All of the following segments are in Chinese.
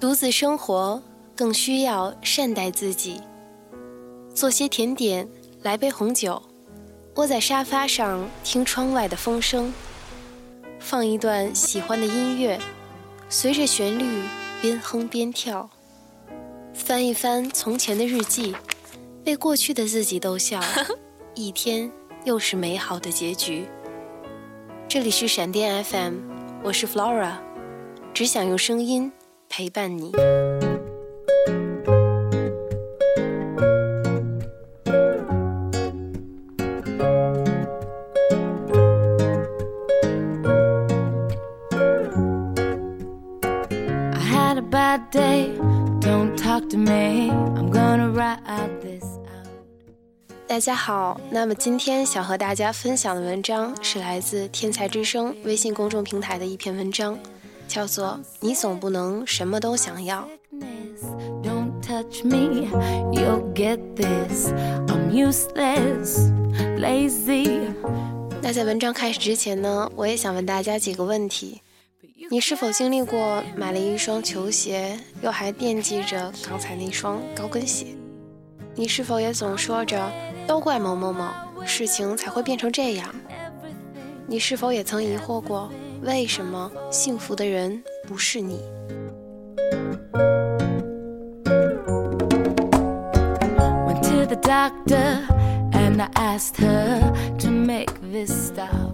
独自生活更需要善待自己，做些甜点，来杯红酒，窝在沙发上听窗外的风声，放一段喜欢的音乐，随着旋律边哼边跳，翻一翻从前的日记，被过去的自己逗笑，一天又是美好的结局。这里是闪电 FM，我是 Flora，只想用声音。陪伴你。大家好，那么今天想和大家分享的文章是来自天才之声微信公众平台的一篇文章。叫做你总不能什么都想要。那在文章开始之前呢，我也想问大家几个问题：你是否经历过买了一双球鞋，又还惦记着刚才那双高跟鞋？你是否也总说着都怪某某某，事情才会变成这样？你是否也曾疑惑过？为什么幸福的人不是你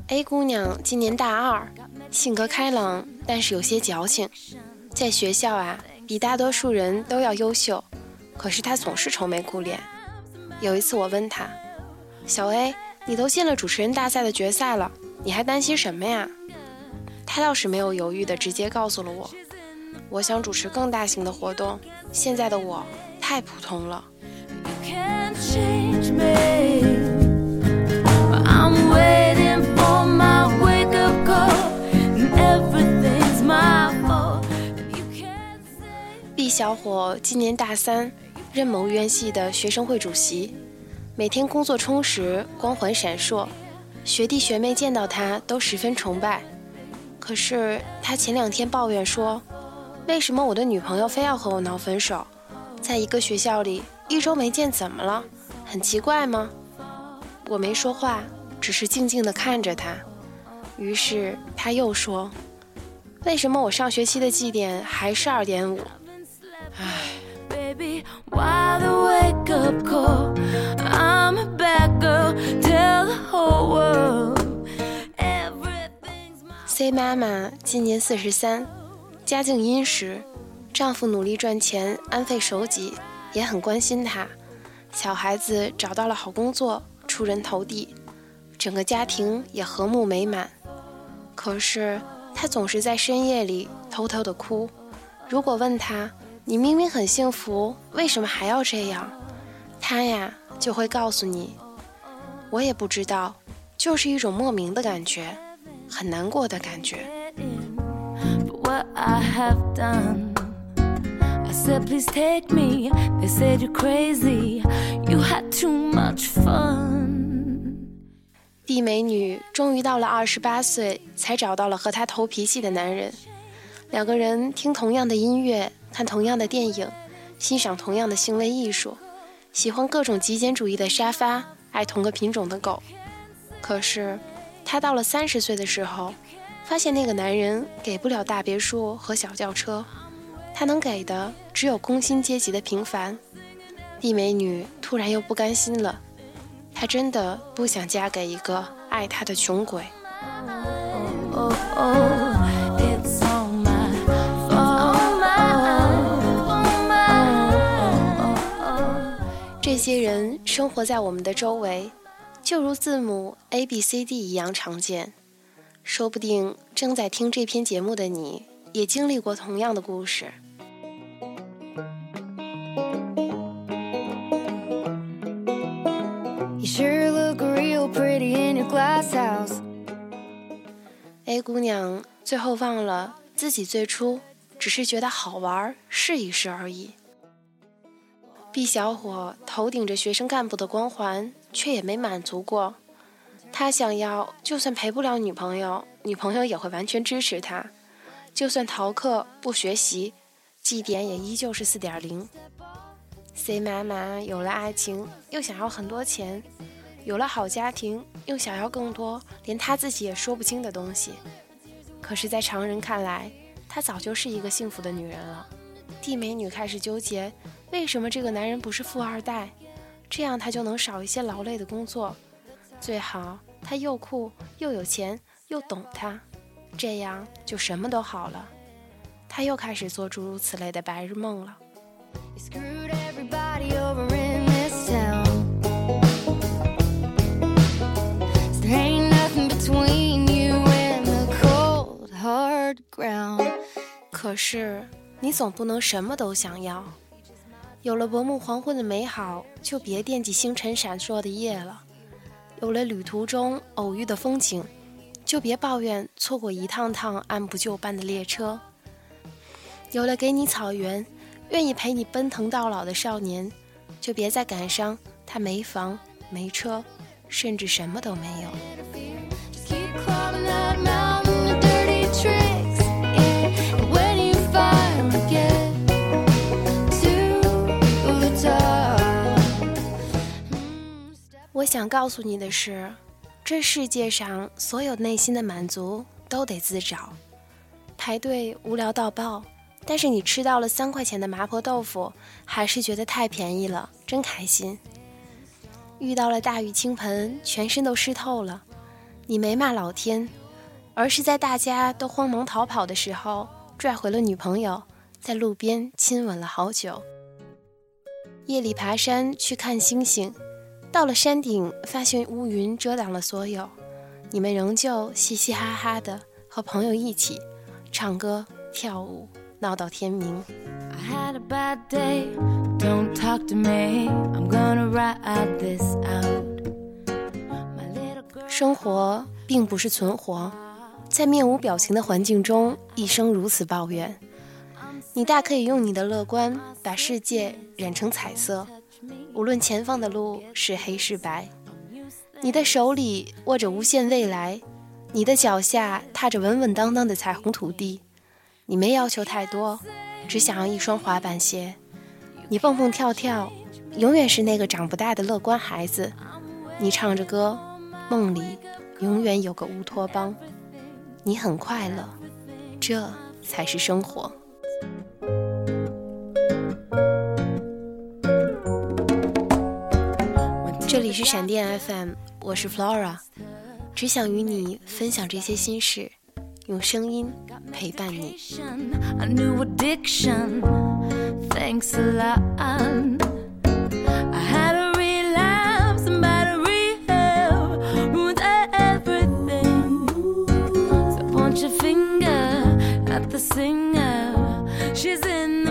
？A 姑娘今年大二，性格开朗，但是有些矫情。在学校啊，比大多数人都要优秀，可是她总是愁眉苦脸。有一次我问他：“小 A，你都进了主持人大赛的决赛了，你还担心什么呀？”他倒是没有犹豫的，直接告诉了我：“我想主持更大型的活动，现在的我太普通了。” B 小伙今年大三，任某院系的学生会主席，每天工作充实，光环闪烁，学弟学妹见到他都十分崇拜。可是他前两天抱怨说：“为什么我的女朋友非要和我闹分手？在一个学校里一周没见，怎么了？很奇怪吗？”我没说话，只是静静地看着他。于是他又说：“为什么我上学期的绩点还是二点五？” C 妈妈今年四十三，家境殷实，丈夫努力赚钱，安分守己，也很关心她。小孩子找到了好工作，出人头地，整个家庭也和睦美满。可是她总是在深夜里偷偷的哭。如果问她，你明明很幸福，为什么还要这样？她呀就会告诉你，我也不知道，就是一种莫名的感觉。很难过的感觉。D 美女终于到了二十八岁，才找到了和她投脾气的男人。两个人听同样的音乐，看同样的电影，欣赏同样的行为艺术，喜欢各种极简主义的沙发，爱同个品种的狗。可是。她到了三十岁的时候，发现那个男人给不了大别墅和小轿车，他能给的只有工薪阶级的平凡。地美女突然又不甘心了，她真的不想嫁给一个爱她的穷鬼。人生活在我们的周围。就如字母 A B C D 一样常见，说不定正在听这篇节目的你也经历过同样的故事。A 姑娘最后忘了自己最初只是觉得好玩试一试而已。毕小伙头顶着学生干部的光环。却也没满足过，他想要，就算陪不了女朋友，女朋友也会完全支持他；就算逃课不学习，绩点也依旧是四点零。C 妈妈有了爱情，又想要很多钱；有了好家庭，又想要更多，连她自己也说不清的东西。可是，在常人看来，她早就是一个幸福的女人了。地美女开始纠结，为什么这个男人不是富二代？这样她就能少一些劳累的工作，最好。他又酷又有钱又懂他，这样就什么都好了。他又开始做诸如此类的白日梦了。可是你总不能什么都想要。有了薄暮黄昏的美好，就别惦记星辰闪烁的夜了。有了旅途中偶遇的风景，就别抱怨错过一趟趟按部就班的列车。有了给你草原，愿意陪你奔腾到老的少年，就别再感伤他没房没车，甚至什么都没有。想告诉你的是，这世界上所有内心的满足都得自找。排队无聊到爆，但是你吃到了三块钱的麻婆豆腐，还是觉得太便宜了，真开心。遇到了大雨倾盆，全身都湿透了，你没骂老天，而是在大家都慌忙逃跑的时候，拽回了女朋友，在路边亲吻了好久。夜里爬山去看星星。到了山顶，发现乌云遮挡了所有，你们仍旧嘻嘻哈哈的和朋友一起唱歌跳舞，闹到天明。生活并不是存活在面无表情的环境中，一生如此抱怨。你大可以用你的乐观，把世界染成彩色。无论前方的路是黑是白，你的手里握着无限未来，你的脚下踏着稳稳当当的彩虹土地。你没要求太多，只想要一双滑板鞋。你蹦蹦跳跳，永远是那个长不大的乐观孩子。你唱着歌，梦里永远有个乌托邦。你很快乐，这才是生活。是闪电 FM，我是 Flora，只想与你分享这些心事，用声音陪伴你。She's in